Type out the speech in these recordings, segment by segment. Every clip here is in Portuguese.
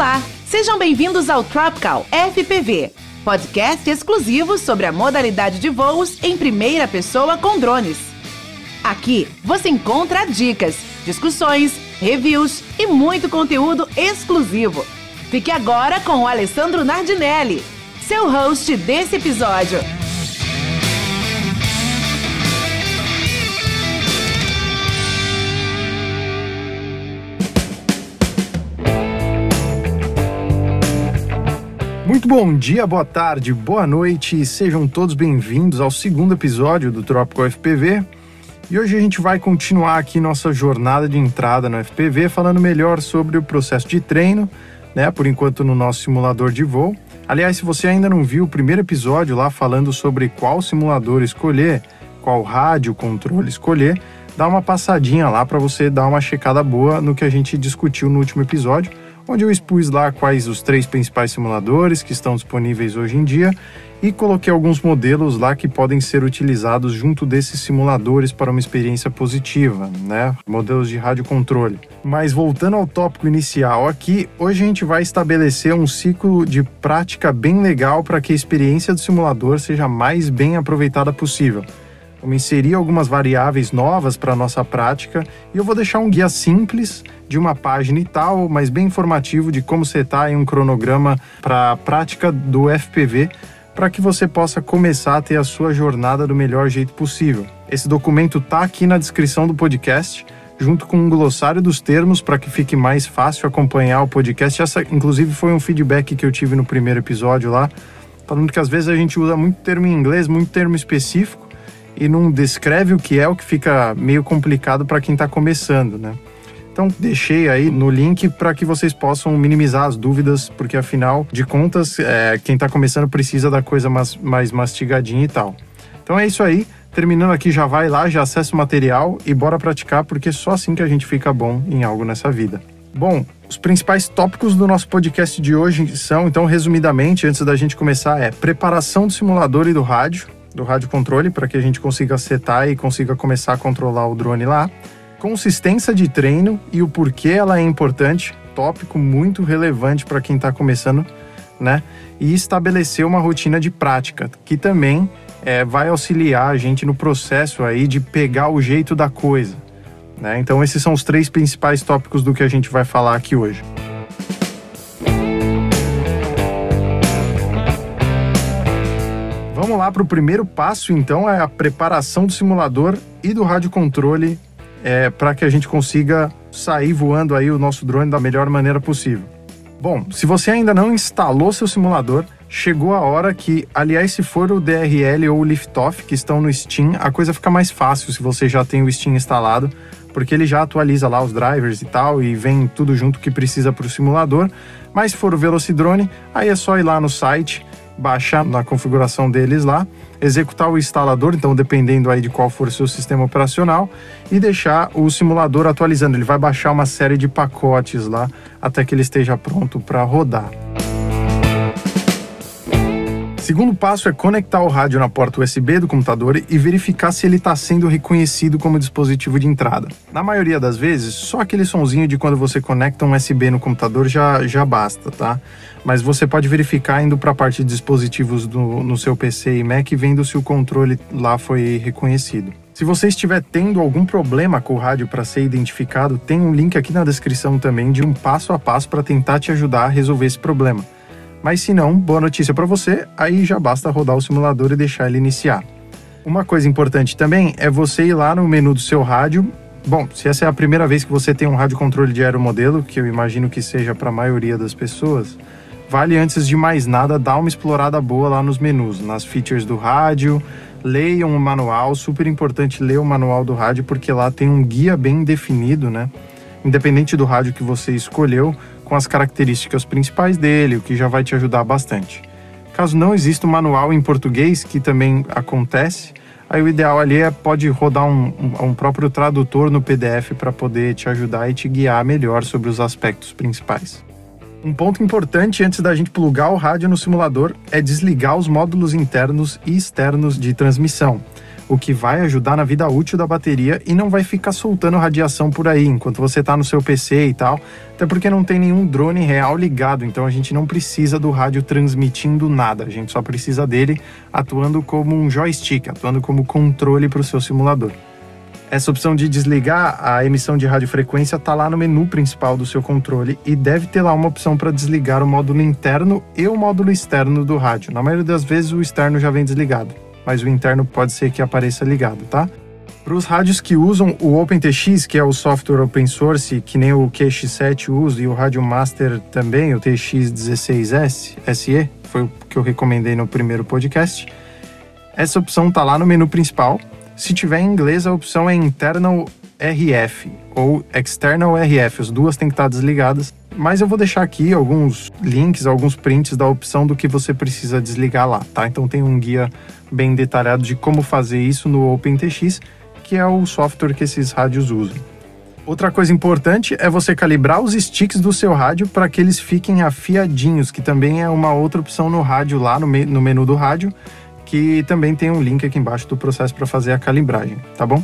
Olá, sejam bem-vindos ao Tropical FPV, podcast exclusivo sobre a modalidade de voos em primeira pessoa com drones. Aqui você encontra dicas, discussões, reviews e muito conteúdo exclusivo. Fique agora com o Alessandro Nardinelli, seu host desse episódio. Bom dia, boa tarde, boa noite e sejam todos bem-vindos ao segundo episódio do Tropical FPV. E hoje a gente vai continuar aqui nossa jornada de entrada no FPV, falando melhor sobre o processo de treino, né? Por enquanto no nosso simulador de voo. Aliás, se você ainda não viu o primeiro episódio lá falando sobre qual simulador escolher, qual rádio controle escolher, dá uma passadinha lá para você dar uma checada boa no que a gente discutiu no último episódio onde eu expus lá quais os três principais simuladores que estão disponíveis hoje em dia e coloquei alguns modelos lá que podem ser utilizados junto desses simuladores para uma experiência positiva, né? Modelos de rádio controle. Mas voltando ao tópico inicial aqui, hoje a gente vai estabelecer um ciclo de prática bem legal para que a experiência do simulador seja mais bem aproveitada possível. Vamos inserir algumas variáveis novas para a nossa prática e eu vou deixar um guia simples de uma página e tal, mas bem informativo de como setar em um cronograma para a prática do FPV para que você possa começar a ter a sua jornada do melhor jeito possível. Esse documento está aqui na descrição do podcast, junto com um glossário dos termos para que fique mais fácil acompanhar o podcast. Essa, inclusive, foi um feedback que eu tive no primeiro episódio lá, falando que às vezes a gente usa muito termo em inglês, muito termo específico e não descreve o que é, o que fica meio complicado para quem está começando, né? Então deixei aí no link para que vocês possam minimizar as dúvidas, porque afinal de contas, é, quem está começando precisa da coisa mais, mais mastigadinha e tal. Então é isso aí. Terminando aqui, já vai lá, já acessa o material e bora praticar, porque é só assim que a gente fica bom em algo nessa vida. Bom, os principais tópicos do nosso podcast de hoje são, então, resumidamente, antes da gente começar, é preparação do simulador e do rádio, do rádio controle para que a gente consiga setar e consiga começar a controlar o drone lá. Consistência de treino e o porquê ela é importante, tópico muito relevante para quem está começando, né? E estabelecer uma rotina de prática, que também é, vai auxiliar a gente no processo aí de pegar o jeito da coisa. Né? Então esses são os três principais tópicos do que a gente vai falar aqui hoje. Para o primeiro passo, então, é a preparação do simulador e do rádio controle é, para que a gente consiga sair voando aí o nosso drone da melhor maneira possível. Bom, se você ainda não instalou seu simulador, chegou a hora que, aliás, se for o DRL ou o Liftoff que estão no Steam, a coisa fica mais fácil se você já tem o Steam instalado, porque ele já atualiza lá os drivers e tal e vem tudo junto que precisa para o simulador. Mas se for o Velocidrone, aí é só ir lá no site baixar na configuração deles lá, executar o instalador, então dependendo aí de qual for o seu sistema operacional, e deixar o simulador atualizando. Ele vai baixar uma série de pacotes lá até que ele esteja pronto para rodar. Segundo passo é conectar o rádio na porta USB do computador e verificar se ele está sendo reconhecido como dispositivo de entrada. Na maioria das vezes, só aquele sonzinho de quando você conecta um USB no computador já, já basta, tá? Mas você pode verificar indo para a parte de dispositivos do, no seu PC e Mac vendo se o controle lá foi reconhecido. Se você estiver tendo algum problema com o rádio para ser identificado, tem um link aqui na descrição também de um passo a passo para tentar te ajudar a resolver esse problema. Mas se não, boa notícia para você, aí já basta rodar o simulador e deixar ele iniciar. Uma coisa importante também é você ir lá no menu do seu rádio. Bom, se essa é a primeira vez que você tem um rádio controle de aeromodelo, que eu imagino que seja para a maioria das pessoas, vale antes de mais nada dar uma explorada boa lá nos menus, nas features do rádio, leiam o manual, super importante ler o manual do rádio porque lá tem um guia bem definido, né? Independente do rádio que você escolheu, com as características principais dele, o que já vai te ajudar bastante. Caso não exista um manual em português, que também acontece, aí o ideal ali é pode rodar um, um, um próprio tradutor no PDF para poder te ajudar e te guiar melhor sobre os aspectos principais. Um ponto importante antes da gente plugar o rádio no simulador é desligar os módulos internos e externos de transmissão. O que vai ajudar na vida útil da bateria e não vai ficar soltando radiação por aí enquanto você está no seu PC e tal. Até porque não tem nenhum drone real ligado, então a gente não precisa do rádio transmitindo nada, a gente só precisa dele atuando como um joystick, atuando como controle para o seu simulador. Essa opção de desligar a emissão de radiofrequência está lá no menu principal do seu controle e deve ter lá uma opção para desligar o módulo interno e o módulo externo do rádio. Na maioria das vezes o externo já vem desligado, mas o interno pode ser que apareça ligado, tá? Para os rádios que usam o OpenTX, que é o software open source, que nem o QX7 usa, e o Rádio Master também, o TX16S SE, foi o que eu recomendei no primeiro podcast. Essa opção está lá no menu principal se tiver em inglês, a opção é Internal RF ou External RF. As duas têm que estar desligadas. Mas eu vou deixar aqui alguns links, alguns prints da opção do que você precisa desligar lá, tá? Então tem um guia bem detalhado de como fazer isso no OpenTX, que é o software que esses rádios usam. Outra coisa importante é você calibrar os sticks do seu rádio para que eles fiquem afiadinhos, que também é uma outra opção no rádio lá no, me no menu do rádio que também tem um link aqui embaixo do processo para fazer a calibragem, tá bom?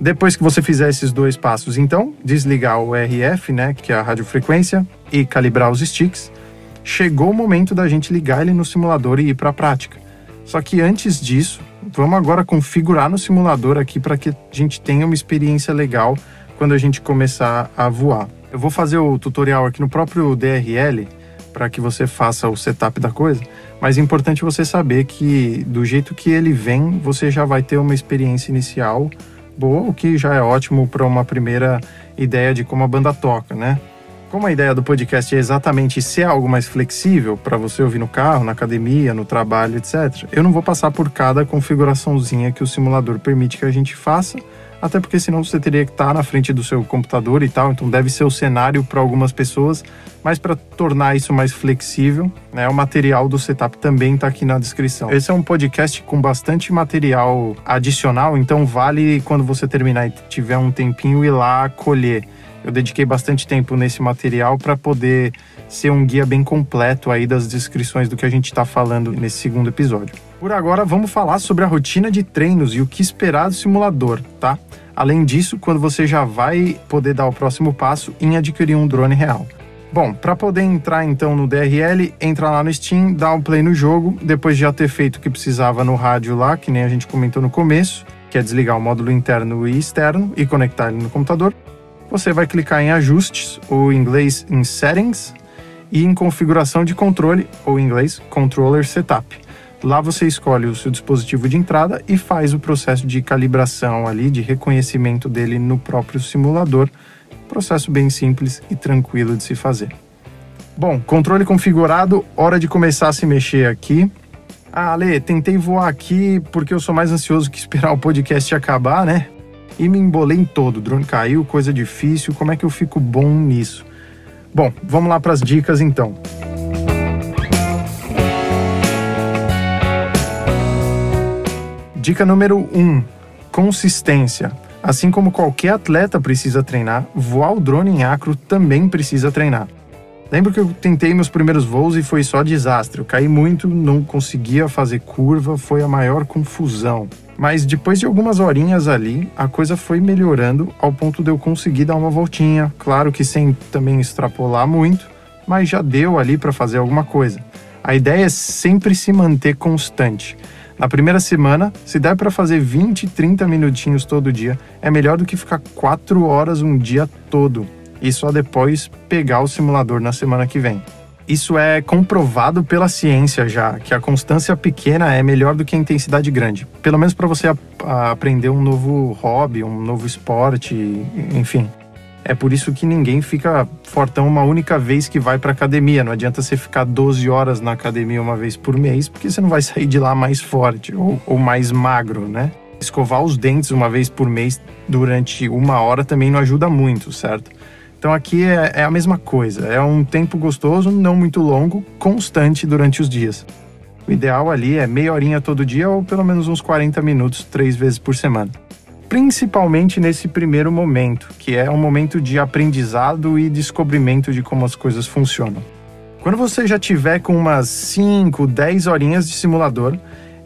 Depois que você fizer esses dois passos, então, desligar o RF, né, que é a radiofrequência, e calibrar os sticks, chegou o momento da gente ligar ele no simulador e ir para a prática. Só que antes disso, vamos agora configurar no simulador aqui para que a gente tenha uma experiência legal quando a gente começar a voar. Eu vou fazer o tutorial aqui no próprio DRL para que você faça o setup da coisa, mas é importante você saber que do jeito que ele vem, você já vai ter uma experiência inicial boa, o que já é ótimo para uma primeira ideia de como a banda toca, né? Como a ideia do podcast é exatamente ser algo mais flexível para você ouvir no carro, na academia, no trabalho, etc., eu não vou passar por cada configuraçãozinha que o simulador permite que a gente faça, até porque senão você teria que estar na frente do seu computador e tal, então deve ser o cenário para algumas pessoas, mas para tornar isso mais flexível, né, o material do setup também está aqui na descrição. Esse é um podcast com bastante material adicional, então vale quando você terminar e tiver um tempinho ir lá colher. Eu dediquei bastante tempo nesse material para poder ser um guia bem completo aí das descrições do que a gente está falando nesse segundo episódio. Por agora, vamos falar sobre a rotina de treinos e o que esperar do simulador, tá? Além disso, quando você já vai poder dar o próximo passo em adquirir um drone real. Bom, para poder entrar então no DRL, entra lá no Steam, dá um play no jogo, depois de já ter feito o que precisava no rádio lá, que nem a gente comentou no começo, que é desligar o módulo interno e externo e conectar ele no computador. Você vai clicar em ajustes, ou em inglês em settings, e em configuração de controle, ou em inglês controller setup. Lá você escolhe o seu dispositivo de entrada e faz o processo de calibração ali, de reconhecimento dele no próprio simulador. Processo bem simples e tranquilo de se fazer. Bom, controle configurado, hora de começar a se mexer aqui. Ah, Ale, tentei voar aqui porque eu sou mais ansioso que esperar o podcast acabar, né? E me embolei em todo, o drone caiu, coisa difícil, como é que eu fico bom nisso? Bom, vamos lá para as dicas então. Dica número 1: um, consistência. Assim como qualquer atleta precisa treinar, voar o drone em acro também precisa treinar. Lembro que eu tentei meus primeiros voos e foi só desastre. Eu caí muito, não conseguia fazer curva, foi a maior confusão. Mas depois de algumas horinhas ali, a coisa foi melhorando ao ponto de eu conseguir dar uma voltinha. Claro que sem também extrapolar muito, mas já deu ali para fazer alguma coisa. A ideia é sempre se manter constante. Na primeira semana, se der para fazer 20, 30 minutinhos todo dia, é melhor do que ficar 4 horas um dia todo e só depois pegar o simulador na semana que vem. Isso é comprovado pela ciência já, que a constância pequena é melhor do que a intensidade grande. Pelo menos para você aprender um novo hobby, um novo esporte, enfim. É por isso que ninguém fica fortão uma única vez que vai para academia. Não adianta você ficar 12 horas na academia uma vez por mês, porque você não vai sair de lá mais forte ou, ou mais magro, né? Escovar os dentes uma vez por mês durante uma hora também não ajuda muito, certo? Então aqui é, é a mesma coisa. É um tempo gostoso, não muito longo, constante durante os dias. O ideal ali é meia horinha todo dia ou pelo menos uns 40 minutos, três vezes por semana principalmente nesse primeiro momento, que é um momento de aprendizado e descobrimento de como as coisas funcionam. Quando você já tiver com umas 5, 10 horinhas de simulador,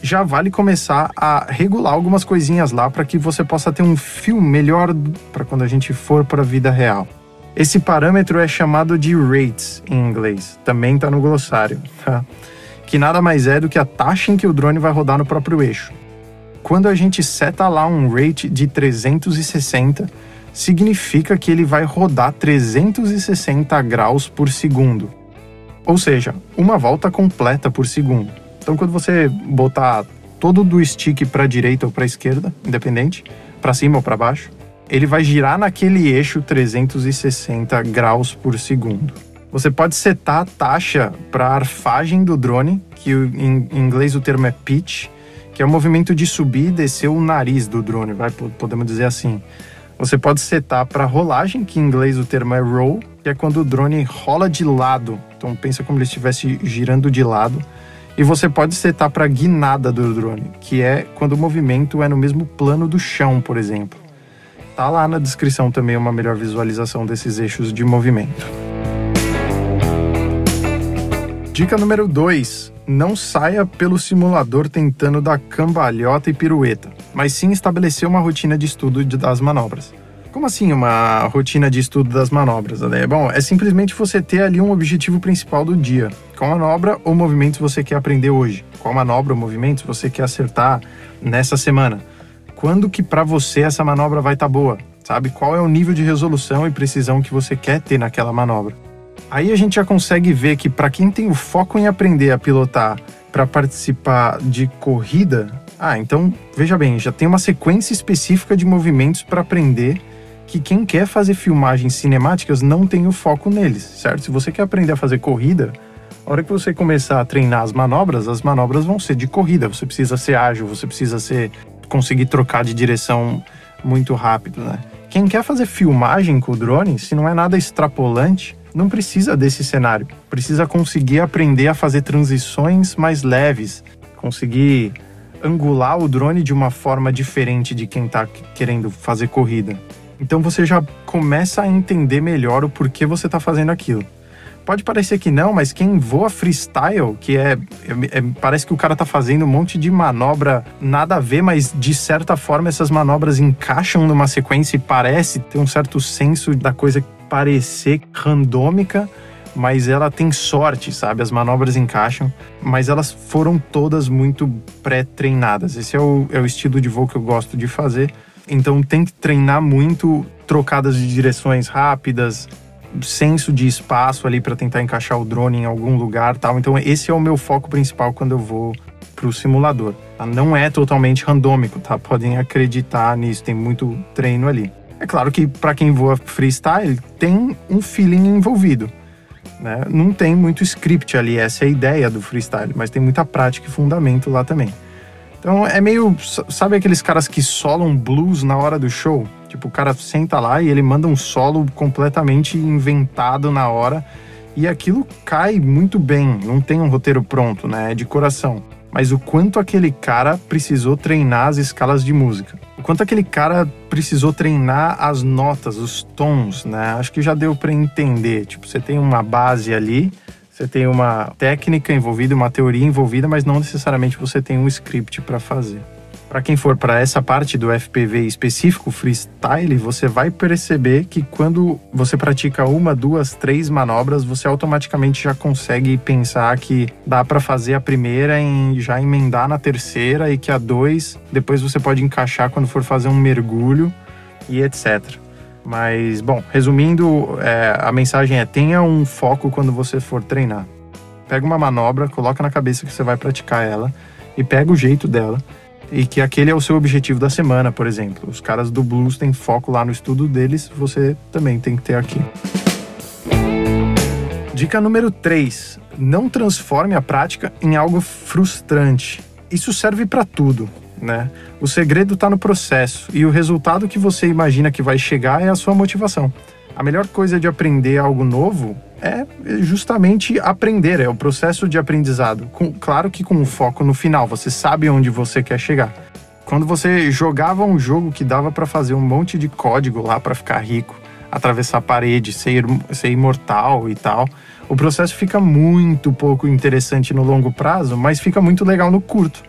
já vale começar a regular algumas coisinhas lá para que você possa ter um fio melhor para quando a gente for para a vida real. Esse parâmetro é chamado de rates em inglês, também está no glossário, tá? que nada mais é do que a taxa em que o drone vai rodar no próprio eixo. Quando a gente seta lá um rate de 360, significa que ele vai rodar 360 graus por segundo. Ou seja, uma volta completa por segundo. Então, quando você botar todo do stick para direita ou para esquerda, independente, para cima ou para baixo, ele vai girar naquele eixo 360 graus por segundo. Você pode setar a taxa para a arfagem do drone, que em inglês o termo é pitch, que é o movimento de subir e descer o nariz do drone, vai, podemos dizer assim. Você pode setar para rolagem, que em inglês o termo é roll, que é quando o drone rola de lado. Então pensa como ele estivesse girando de lado. E você pode setar para guinada do drone, que é quando o movimento é no mesmo plano do chão, por exemplo. Tá lá na descrição também uma melhor visualização desses eixos de movimento. Dica número 2: não saia pelo simulador tentando dar cambalhota e pirueta, mas sim estabelecer uma rotina de estudo das manobras. Como assim uma rotina de estudo das manobras, Ale? Bom, é simplesmente você ter ali um objetivo principal do dia. Qual manobra ou movimentos você quer aprender hoje? Qual manobra ou movimentos você quer acertar nessa semana? Quando que para você essa manobra vai estar tá boa? Sabe? Qual é o nível de resolução e precisão que você quer ter naquela manobra? Aí a gente já consegue ver que para quem tem o foco em aprender a pilotar para participar de corrida, ah, então veja bem, já tem uma sequência específica de movimentos para aprender que quem quer fazer filmagens cinemáticas não tem o foco neles, certo? Se você quer aprender a fazer corrida, a hora que você começar a treinar as manobras, as manobras vão ser de corrida. Você precisa ser ágil, você precisa ser conseguir trocar de direção muito rápido, né? Quem quer fazer filmagem com o drone, se não é nada extrapolante, não precisa desse cenário. Precisa conseguir aprender a fazer transições mais leves, conseguir angular o drone de uma forma diferente de quem está querendo fazer corrida. Então você já começa a entender melhor o porquê você está fazendo aquilo. Pode parecer que não, mas quem voa freestyle, que é, é, é, Parece que o cara tá fazendo um monte de manobra nada a ver, mas de certa forma essas manobras encaixam numa sequência e parece ter um certo senso da coisa parecer randômica, mas ela tem sorte, sabe? As manobras encaixam, mas elas foram todas muito pré-treinadas. Esse é o, é o estilo de voo que eu gosto de fazer. Então tem que treinar muito trocadas de direções rápidas, senso de espaço ali para tentar encaixar o drone em algum lugar, tal. Então esse é o meu foco principal quando eu vou para o simulador. Tá? Não é totalmente randômico, tá? Podem acreditar nisso, tem muito treino ali. É claro que para quem voa freestyle tem um feeling envolvido. Né? Não tem muito script ali, essa é a ideia do freestyle, mas tem muita prática e fundamento lá também. Então é meio. Sabe aqueles caras que solam blues na hora do show? Tipo, o cara senta lá e ele manda um solo completamente inventado na hora e aquilo cai muito bem, não tem um roteiro pronto, né? É de coração mas o quanto aquele cara precisou treinar as escalas de música. O quanto aquele cara precisou treinar as notas, os tons, né? Acho que já deu para entender. Tipo, você tem uma base ali, você tem uma técnica envolvida, uma teoria envolvida, mas não necessariamente você tem um script para fazer. Para quem for para essa parte do FPV específico, freestyle, você vai perceber que quando você pratica uma, duas, três manobras, você automaticamente já consegue pensar que dá para fazer a primeira e já emendar na terceira e que a dois depois você pode encaixar quando for fazer um mergulho e etc. Mas, bom, resumindo, é, a mensagem é: tenha um foco quando você for treinar. Pega uma manobra, coloca na cabeça que você vai praticar ela e pega o jeito dela e que aquele é o seu objetivo da semana, por exemplo. Os caras do blues têm foco lá no estudo deles, você também tem que ter aqui. Dica número 3: não transforme a prática em algo frustrante. Isso serve para tudo, né? O segredo está no processo e o resultado que você imagina que vai chegar é a sua motivação. A melhor coisa de aprender algo novo é justamente aprender, é o processo de aprendizado. Com, claro que com um foco no final, você sabe onde você quer chegar. Quando você jogava um jogo que dava para fazer um monte de código lá para ficar rico, atravessar a parede, ser, ser imortal e tal, o processo fica muito pouco interessante no longo prazo, mas fica muito legal no curto.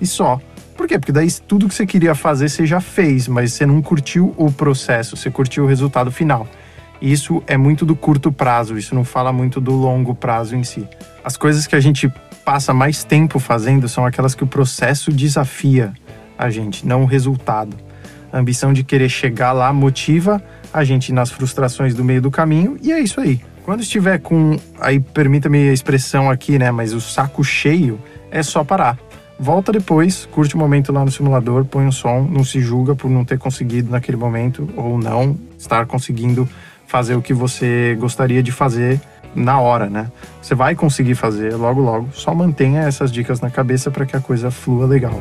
e só. Por quê? Porque daí tudo que você queria fazer você já fez, mas você não curtiu o processo, você curtiu o resultado final. Isso é muito do curto prazo, isso não fala muito do longo prazo em si. As coisas que a gente passa mais tempo fazendo são aquelas que o processo desafia a gente, não o resultado. A ambição de querer chegar lá motiva a gente nas frustrações do meio do caminho e é isso aí. Quando estiver com, aí permita-me a expressão aqui, né, mas o saco cheio, é só parar. Volta depois, curte o momento lá no simulador, põe um som, não se julga por não ter conseguido naquele momento ou não estar conseguindo fazer o que você gostaria de fazer na hora, né? Você vai conseguir fazer logo logo, só mantenha essas dicas na cabeça para que a coisa flua legal.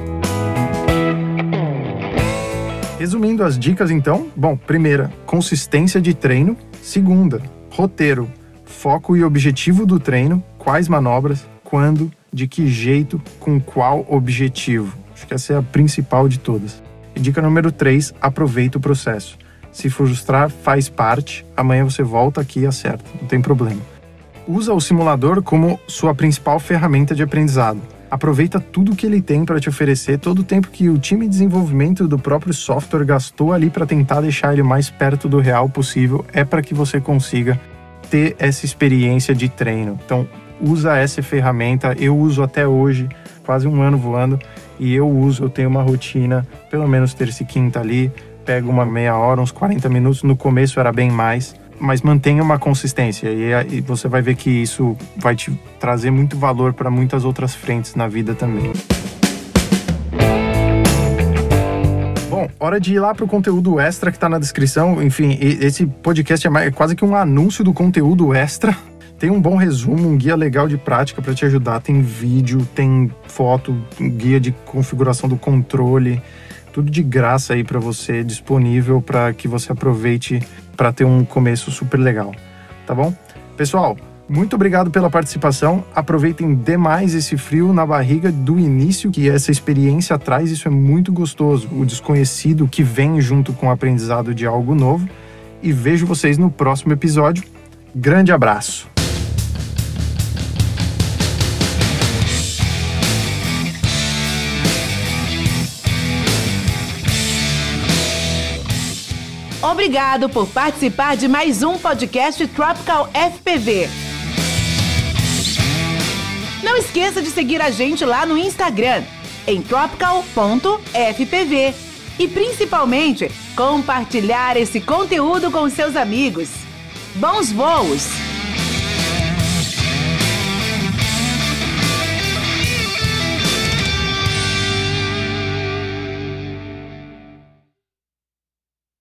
Resumindo as dicas então, bom, primeira, consistência de treino, segunda, roteiro, foco e objetivo do treino, quais manobras, quando, de que jeito, com qual objetivo. Acho que essa é a principal de todas. E dica número 3, aproveita o processo. Se frustrar, faz parte. Amanhã você volta aqui e acerta, não tem problema. Usa o simulador como sua principal ferramenta de aprendizado. Aproveita tudo que ele tem para te oferecer, todo o tempo que o time de desenvolvimento do próprio software gastou ali para tentar deixar ele mais perto do real possível, é para que você consiga ter essa experiência de treino. Então, usa essa ferramenta, eu uso até hoje, quase um ano voando, e eu uso, eu tenho uma rotina, pelo menos terça e quinta ali, pego uma meia hora, uns 40 minutos, no começo era bem mais, mas mantenha uma consistência e, e você vai ver que isso vai te trazer muito valor para muitas outras frentes na vida também. Bom, hora de ir lá para o conteúdo extra que está na descrição. Enfim, esse podcast é, é quase que um anúncio do conteúdo extra tem um bom resumo, um guia legal de prática para te ajudar. Tem vídeo, tem foto, um guia de configuração do controle, tudo de graça aí para você, disponível para que você aproveite para ter um começo super legal, tá bom? Pessoal, muito obrigado pela participação. Aproveitem demais esse frio na barriga do início que essa experiência traz. Isso é muito gostoso. O desconhecido que vem junto com o aprendizado de algo novo. E vejo vocês no próximo episódio. Grande abraço. Obrigado por participar de mais um podcast Tropical FPV. Não esqueça de seguir a gente lá no Instagram, em tropical.fpv. E principalmente, compartilhar esse conteúdo com seus amigos. Bons voos!